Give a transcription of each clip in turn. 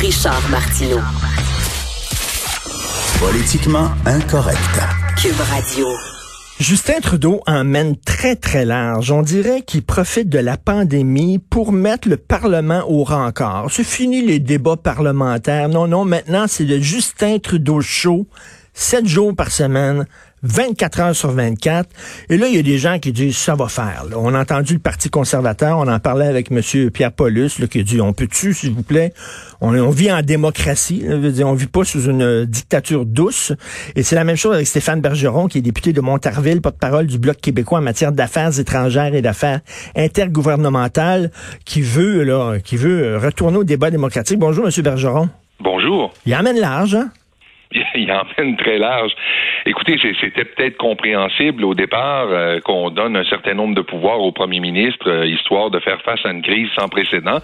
Richard Martineau. Politiquement incorrect. Cube Radio. Justin Trudeau emmène très, très large. On dirait qu'il profite de la pandémie pour mettre le Parlement au rencard. C'est fini les débats parlementaires. Non, non, maintenant, c'est le Justin Trudeau show, sept jours par semaine, 24 heures sur 24. Et là, il y a des gens qui disent ça va faire. On a entendu le Parti conservateur, on en parlait avec M. Pierre Paulus, là, qui dit on peut-tu, s'il vous plaît, on, vit en démocratie, là, on vit pas sous une dictature douce. Et c'est la même chose avec Stéphane Bergeron, qui est député de Montarville, porte-parole du Bloc québécois en matière d'affaires étrangères et d'affaires intergouvernementales, qui veut, là, qui veut retourner au débat démocratique. Bonjour, M. Bergeron. Bonjour. Il amène large, hein? il emmène très large. Écoutez, c'était peut-être compréhensible au départ euh, qu'on donne un certain nombre de pouvoirs au premier ministre, euh, histoire de faire face à une crise sans précédent.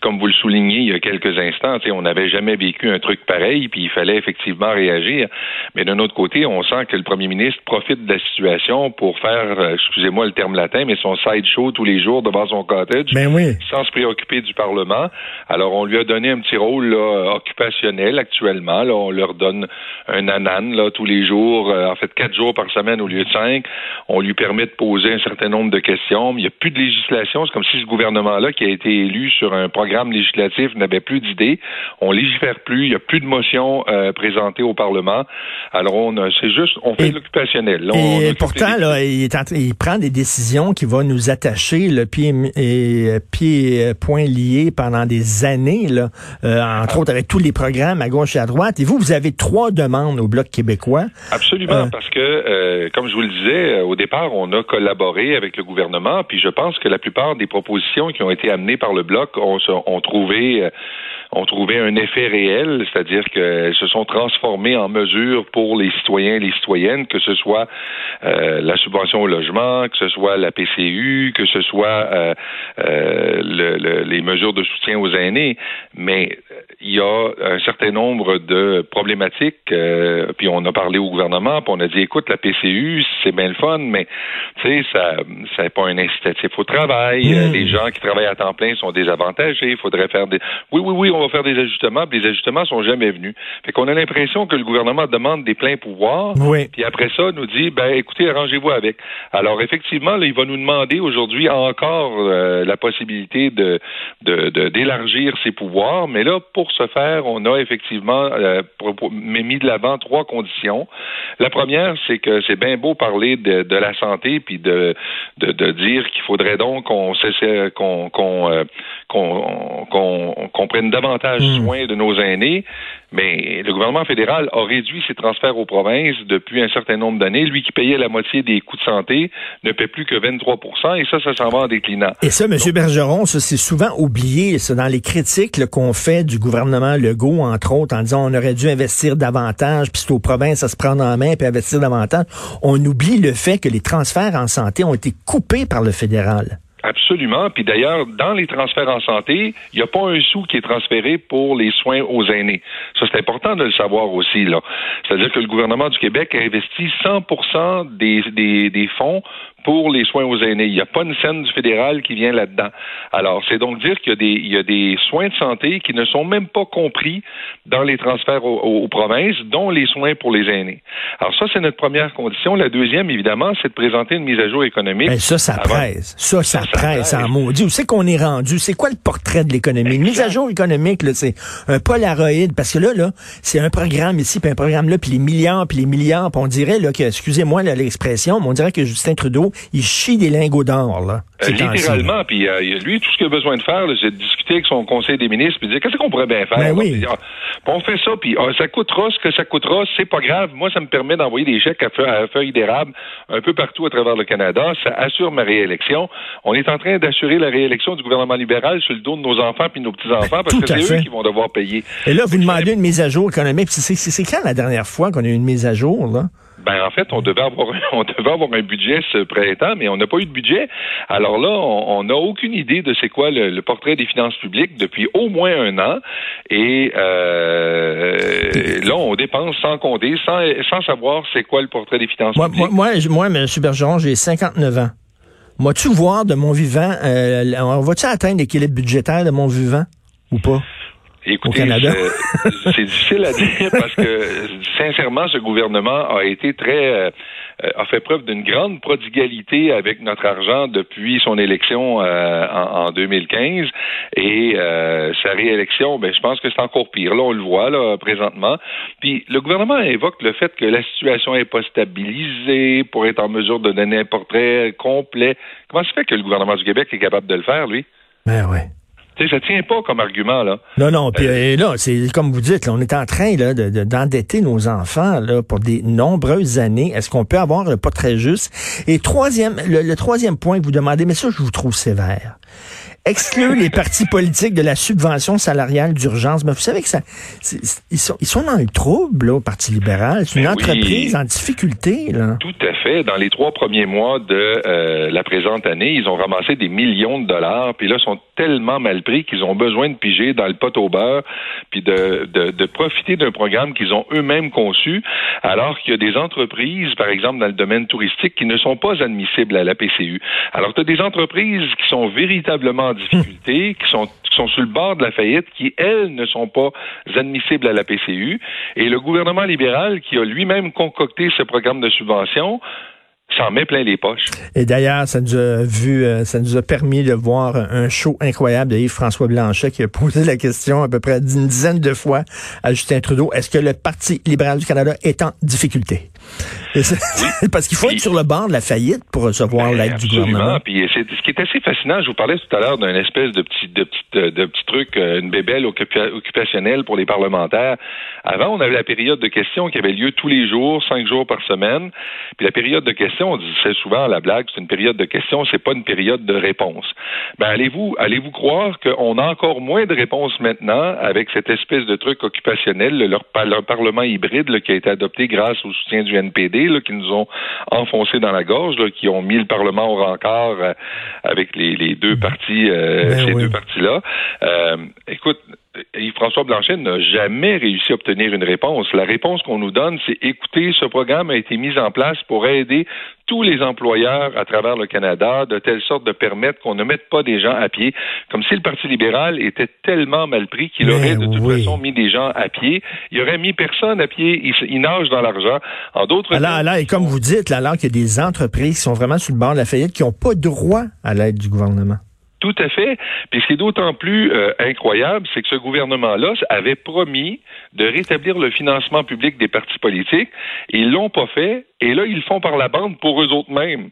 Comme vous le soulignez il y a quelques instants, on n'avait jamais vécu un truc pareil, puis il fallait effectivement réagir. Mais d'un autre côté, on sent que le premier ministre profite de la situation pour faire, euh, excusez-moi le terme latin, mais son side show tous les jours devant son cottage, ben oui. sans se préoccuper du Parlement. Alors, on lui a donné un petit rôle là, occupationnel actuellement. Là, on leur donne un anan là, tous les jours, euh, en fait quatre jours par semaine au lieu de cinq. On lui permet de poser un certain nombre de questions. Mais il n'y a plus de législation. C'est comme si ce gouvernement-là, qui a été élu sur un programme législatif, n'avait plus d'idées. On légifère plus. Il n'y a plus de motions euh, présentées au Parlement. Alors, on c'est juste, on fait de l'occupationnel. Et pourtant, là, il, il, prend des décisions qui vont nous attacher le pied et pied point lié pendant des années, là, euh, entre ah. autres avec tous les programmes à gauche et à droite. Et vous, vous avez trois demande au Bloc québécois. Absolument, euh, parce que, euh, comme je vous le disais, euh, au départ, on a collaboré avec le gouvernement, puis je pense que la plupart des propositions qui ont été amenées par le Bloc ont, ont trouvé ont trouvé un effet réel, c'est-à-dire qu'elles se sont transformées en mesures pour les citoyens et les citoyennes, que ce soit euh, la subvention au logement, que ce soit la PCU, que ce soit euh, euh, le, les mesures de soutien aux aînés. Mais il y a un certain nombre de problématiques, puis on a parlé au gouvernement, puis on a dit, écoute, la PCU, c'est bien le fun, mais tu sais, ça ça n'est pas un incitatif au travail. Mmh. Les gens qui travaillent à temps plein sont désavantagés. Il faudrait faire des... Oui, oui, oui, on va faire des ajustements, puis les ajustements sont jamais venus. Fait qu'on a l'impression que le gouvernement demande des pleins pouvoirs, oui. puis après ça nous dit ben écoutez, arrangez-vous avec. Alors effectivement, là, il va nous demander aujourd'hui encore euh, la possibilité de d'élargir de, ses pouvoirs, mais là pour ce faire, on a effectivement euh, mis de l'avant trois conditions. La première, c'est que c'est bien beau parler de, de la santé puis de, de, de dire qu'il faudrait donc qu'on qu'on qu'on euh, qu'on prenne davantage hmm. soin de nos aînés, mais le gouvernement fédéral a réduit ses transferts aux provinces depuis un certain nombre d'années. Lui qui payait la moitié des coûts de santé ne paie plus que 23% et ça, ça s'en va en déclinant. Et ça, M. Bergeron, ça c'est souvent oublié, ça, dans les critiques qu'on fait du gouvernement Legault, entre autres, en disant on aurait dû investir davantage, puis c'est aux provinces à se prendre en main, puis investir davantage. On oublie le fait que les transferts en santé ont été coupés par le fédéral. Absolument. Puis d'ailleurs, dans les transferts en santé, il n'y a pas un sou qui est transféré pour les soins aux aînés. Ça, c'est important de le savoir aussi. là. C'est-à-dire que le gouvernement du Québec a investi 100 des, des, des fonds pour les soins aux aînés. Il n'y a pas une scène du fédéral qui vient là-dedans. Alors, c'est donc dire qu'il y, a des, il y a des soins de santé qui ne sont même pas compris dans les transferts aux, provinces, dont les soins pour les aînés. Alors, ça, c'est notre première condition. La deuxième, évidemment, c'est de présenter une mise à jour économique. Mais ça, ça presse. Ça, ça, presse en maudit. Où c'est qu'on est rendu? C'est quoi le portrait de l'économie? Une mise à jour économique, là, c'est un polaroid, parce que là, là, c'est un programme ici, puis un programme là, puis les milliards, puis les milliards, puis on dirait, là, que, excusez-moi l'expression, mais on dirait que Justin Trudeau, il chie des lingots d'or, là. Euh, littéralement, puis euh, lui, tout ce qu'il a besoin de faire, c'est de discuter avec son conseil des ministres, puis dire qu'est-ce qu'on pourrait bien faire? Ben oui. Ah, on fait ça, puis ah, ça coûtera ce que ça coûtera, c'est pas grave. Moi, ça me permet d'envoyer des chèques à, feuilles d'érable un peu partout à travers le Canada. Ça assure ma réélection. On est en train d'assurer la réélection du gouvernement libéral sur le dos de nos enfants puis nos petits-enfants, parce que c'est eux qui vont devoir payer. Et là, vous demandez une mise à jour économique. C'est quand la dernière fois qu'on a eu une mise à jour, là? Ben en fait, on devait avoir on devait avoir un budget ce printemps, mais on n'a pas eu de budget. Alors là, on n'a aucune idée de c'est quoi le, portrait des finances publiques depuis au moins un an. Et euh, là, on dépense sans compter, sans, sans savoir c'est quoi le portrait des finances moi, publiques. Moi, moi, moi M. Bergeron, j'ai 59 ans. Moi, tu voir de mon vivant, euh, on va-tu atteindre l'équilibre budgétaire de mon vivant ou pas? Écoutez, Canada. C'est difficile à dire parce que sincèrement, ce gouvernement a été très euh, a fait preuve d'une grande prodigalité avec notre argent depuis son élection euh, en, en, 2015 et euh, sa réélection, ben je pense que c'est encore pire. Là, on le voit là présentement. Puis le gouvernement évoque le fait que la situation n'est pas stabilisée pour être en mesure de donner un portrait complet. Comment se fait que le gouvernement du Québec est capable de le faire, lui? Ben ouais. Tu sais, ça tient pas comme argument, là. Non, non, puis euh, là, c'est comme vous dites, là, on est en train là, d'endetter de, nos enfants là, pour des nombreuses années. Est-ce qu'on peut avoir pas très juste? Et troisième, le, troisième point que vous demandez, mais ça, je vous trouve sévère exclure les partis politiques de la subvention salariale d'urgence. Mais vous savez que ça, ils sont, ils sont dans le trouble, là, au Parti libéral. C'est une ben entreprise en difficulté, là. Tout à fait. Dans les trois premiers mois de euh, la présente année, ils ont ramassé des millions de dollars, puis là, sont tellement mal pris qu'ils ont besoin de piger dans le pot au beurre, puis de, de, de profiter d'un programme qu'ils ont eux-mêmes conçu, alors qu'il y a des entreprises, par exemple, dans le domaine touristique, qui ne sont pas admissibles à la PCU. Alors, tu as des entreprises qui sont véritablement difficultés, qui sont, qui sont sur le bord de la faillite, qui, elles, ne sont pas admissibles à la PCU. Et le gouvernement libéral, qui a lui-même concocté ce programme de subvention, s'en met plein les poches. Et d'ailleurs, ça nous a vu, euh, ça nous a permis de voir un show incroyable de Yves-François Blanchet qui a posé la question à peu près une dizaine de fois à Justin Trudeau. Est-ce que le Parti libéral du Canada est en difficulté? Parce qu'il faut être sur le bord de la faillite pour recevoir ben, l'aide du gouvernement. Puis ce qui est assez fascinant, je vous parlais tout à l'heure d'un espèce de petit, de petit, de petit truc, euh, une bébelle occupationnelle pour les parlementaires. Avant, on avait la période de questions qui avait lieu tous les jours, cinq jours par semaine. Puis la période de questions, on disait souvent la blague, c'est une période de questions, c'est pas une période de réponse. Ben allez-vous, allez-vous croire qu'on a encore moins de réponses maintenant avec cette espèce de truc occupationnel, leur, parlement hybride qui a été adopté grâce au soutien du NPD qui nous ont enfoncé dans la gorge, qui ont mis le Parlement au rencard euh, avec les, deux partis, euh, ben ces deux partis-là. Euh, écoute, Yves-François Blanchet n'a jamais réussi à obtenir une réponse. La réponse qu'on nous donne, c'est écoutez, ce programme a été mis en place pour aider tous les employeurs à travers le Canada, de telle sorte de permettre qu'on ne mette pas des gens à pied, comme si le Parti libéral était tellement mal pris qu'il aurait de toute façon mis des gens à pied. Il aurait mis personne à pied. Il, nage dans l'argent. En d'autres là, là, et comme vous dites, là, alors qu'il y a des entreprises qui sont vraiment sur le bord de la faillite, qui n'ont pas droit à l'aide du gouvernement. Tout à fait. Puis ce qui est d'autant plus euh, incroyable, c'est que ce gouvernement-là avait promis de rétablir le financement public des partis politiques. Ils l'ont pas fait. Et là, ils le font par la bande pour eux autres mêmes.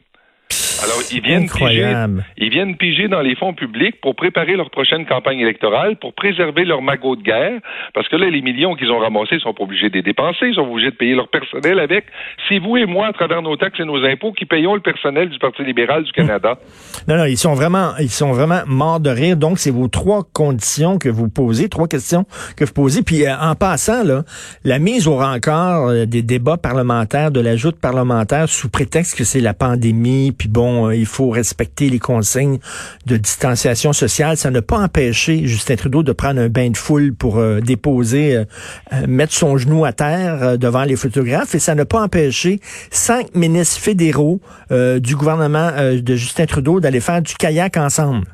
Alors, ils viennent, piger, ils viennent piger dans les fonds publics pour préparer leur prochaine campagne électorale, pour préserver leur magot de guerre, parce que là, les millions qu'ils ont ramassés, ils sont pas obligés de les dépenser, ils sont obligés de payer leur personnel avec. C'est vous et moi, à travers nos taxes et nos impôts, qui payons le personnel du Parti libéral du Canada. Non, non, ils sont vraiment, ils sont vraiment morts de rire. Donc, c'est vos trois conditions que vous posez, trois questions que vous posez. Puis, euh, en passant, là, la mise au rencard euh, des débats parlementaires, de l'ajout parlementaire sous prétexte que c'est la pandémie, puis bon, euh, il faut respecter les consignes de distanciation sociale. Ça n'a pas empêché Justin Trudeau de prendre un bain de foule pour euh, déposer, euh, mettre son genou à terre devant les photographes et ça n'a pas empêché cinq ministres fédéraux du gouvernement de Justin Trudeau d'aller faire du kayak ensemble.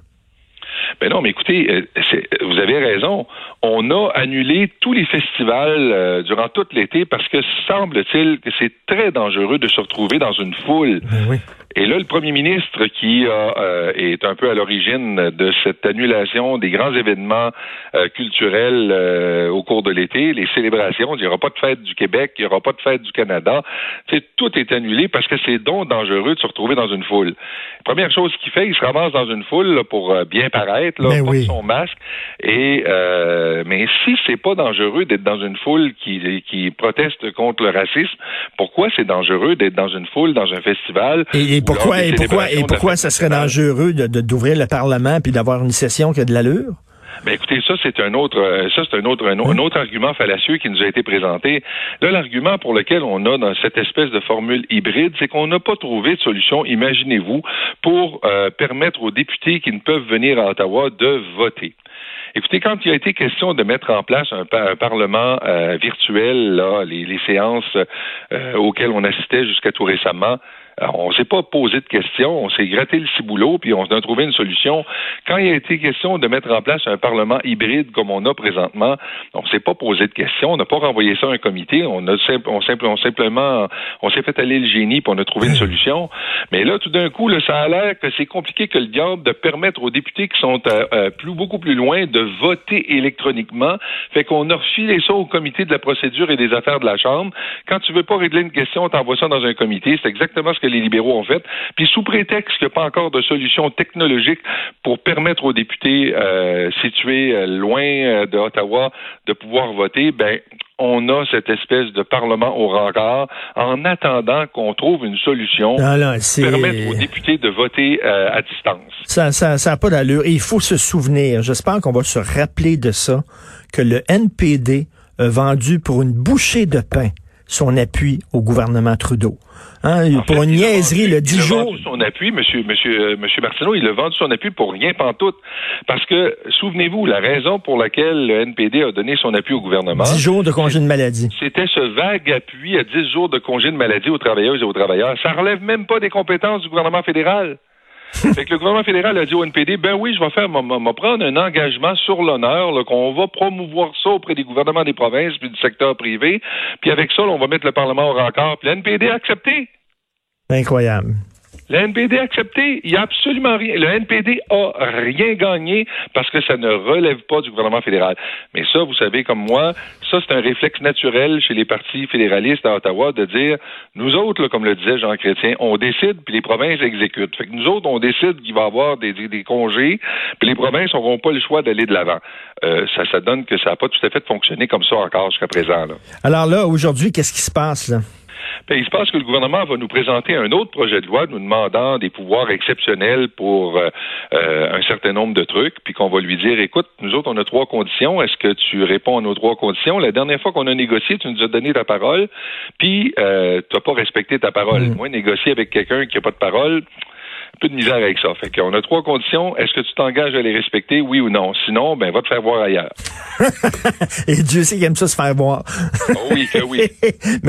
Ben non, mais écoutez, vous avez raison. On a annulé tous les festivals durant tout l'été parce que semble-t-il que c'est très dangereux de se retrouver dans une foule. Ben oui. Et là, le premier ministre qui euh, est un peu à l'origine de cette annulation des grands événements euh, culturels euh, au cours de l'été, les célébrations, il n'y aura pas de fête du Québec, il n'y aura pas de fête du Canada. tout est annulé parce que c'est donc dangereux de se retrouver dans une foule. Première chose qu'il fait, il se ramasse dans une foule pour bien paraître, là, porte son masque. Et mais si c'est pas dangereux d'être dans une foule qui, qui proteste contre le racisme, pourquoi c'est dangereux d'être dans une foule, dans un festival? Et pourquoi, et pourquoi, et pourquoi ça serait dangereux de, d'ouvrir le Parlement puis d'avoir une session qui a de l'allure? Ben écoutez, ça c'est un autre, euh, ça c'est un autre, un, autre argument fallacieux qui nous a été présenté. Là, l'argument pour lequel on a dans cette espèce de formule hybride, c'est qu'on n'a pas trouvé de solution, imaginez-vous, pour euh, permettre aux députés qui ne peuvent venir à Ottawa de voter. Écoutez, quand il a été question de mettre en place un, parlement euh, virtuel, là, les, séances auxquelles on assistait jusqu'à tout récemment, on s'est pas posé de questions, on s'est gratté le ciboulot, puis on a trouvé une solution. Quand il a été question de mettre en place un Parlement hybride comme on a présentement, on s'est pas posé de questions, on n'a pas renvoyé ça à un comité, on a on, simplement, on s'est fait aller le génie, puis on a trouvé une solution. Mais là, tout d'un coup, là, ça a l'air que c'est compliqué que le diable de permettre aux députés qui sont euh, euh, plus, beaucoup plus loin de voter électroniquement. Fait qu'on a refilé ça au comité de la procédure et des affaires de la Chambre. Quand tu veux pas régler une question, on t'envoie ça dans un comité. C'est exactement ce que les libéraux ont fait. Puis sous prétexte qu'il n'y a pas encore de solution technologique pour permettre aux députés euh, situés euh, loin de Ottawa de pouvoir voter, ben on a cette espèce de parlement au rencard en attendant qu'on trouve une solution pour permettre aux députés de voter euh, à distance. Ça ça ça pas d'allure. il faut se souvenir, j'espère qu'on va se rappeler de ça, que le NPD a vendu pour une bouchée de pain son appui au gouvernement Trudeau. Hein, pour une niaiserie, le 10 jours. Il a vendu son appui, monsieur, monsieur, euh, monsieur Martineau, il a vendu son appui pour rien pantoute. Parce que, souvenez-vous, la raison pour laquelle le NPD a donné son appui au gouvernement. 10 jours de congé de maladie. C'était ce vague appui à 10 jours de congé de maladie aux travailleuses et aux travailleurs. Ça relève même pas des compétences du gouvernement fédéral. fait que le gouvernement fédéral a dit au NPD, ben oui, je vais faire, me prendre un engagement sur l'honneur, qu'on va promouvoir ça auprès des gouvernements des provinces puis du secteur privé, puis avec ça, on va mettre le Parlement au rencard. Puis le NPD a accepté. Incroyable. Le NPD a accepté. Il n'y a absolument rien. Le NPD a rien gagné parce que ça ne relève pas du gouvernement fédéral. Mais ça, vous savez comme moi, ça, c'est un réflexe naturel chez les partis fédéralistes à Ottawa de dire, nous autres, comme le disait Jean Chrétien, on décide, puis les provinces exécutent. Fait que nous autres, on décide qu'il va y avoir des, congés, puis les provinces n'auront pas le choix d'aller de l'avant. Euh, ça, ça donne que ça n'a pas tout à fait fonctionné comme ça encore jusqu'à présent. Alors là, aujourd'hui, qu'est-ce qui se passe, là? Ben, il se passe que le gouvernement va nous présenter un autre projet de loi nous demandant des pouvoirs exceptionnels pour euh, euh, un certain nombre de trucs, puis qu'on va lui dire, écoute, nous autres, on a trois conditions. Est-ce que tu réponds à nos trois conditions? La dernière fois qu'on a négocié, tu nous as donné ta parole, puis euh, tu n'as pas respecté ta parole. Mm. Moi, négocier avec quelqu'un qui n'a pas de parole, peu de misère avec ça. Fait qu'on a trois conditions. Est-ce que tu t'engages à les respecter, oui ou non? Sinon, ben, va te faire voir ailleurs. Et Dieu sait qu'il aime ça se faire voir. Oh oui, que oui.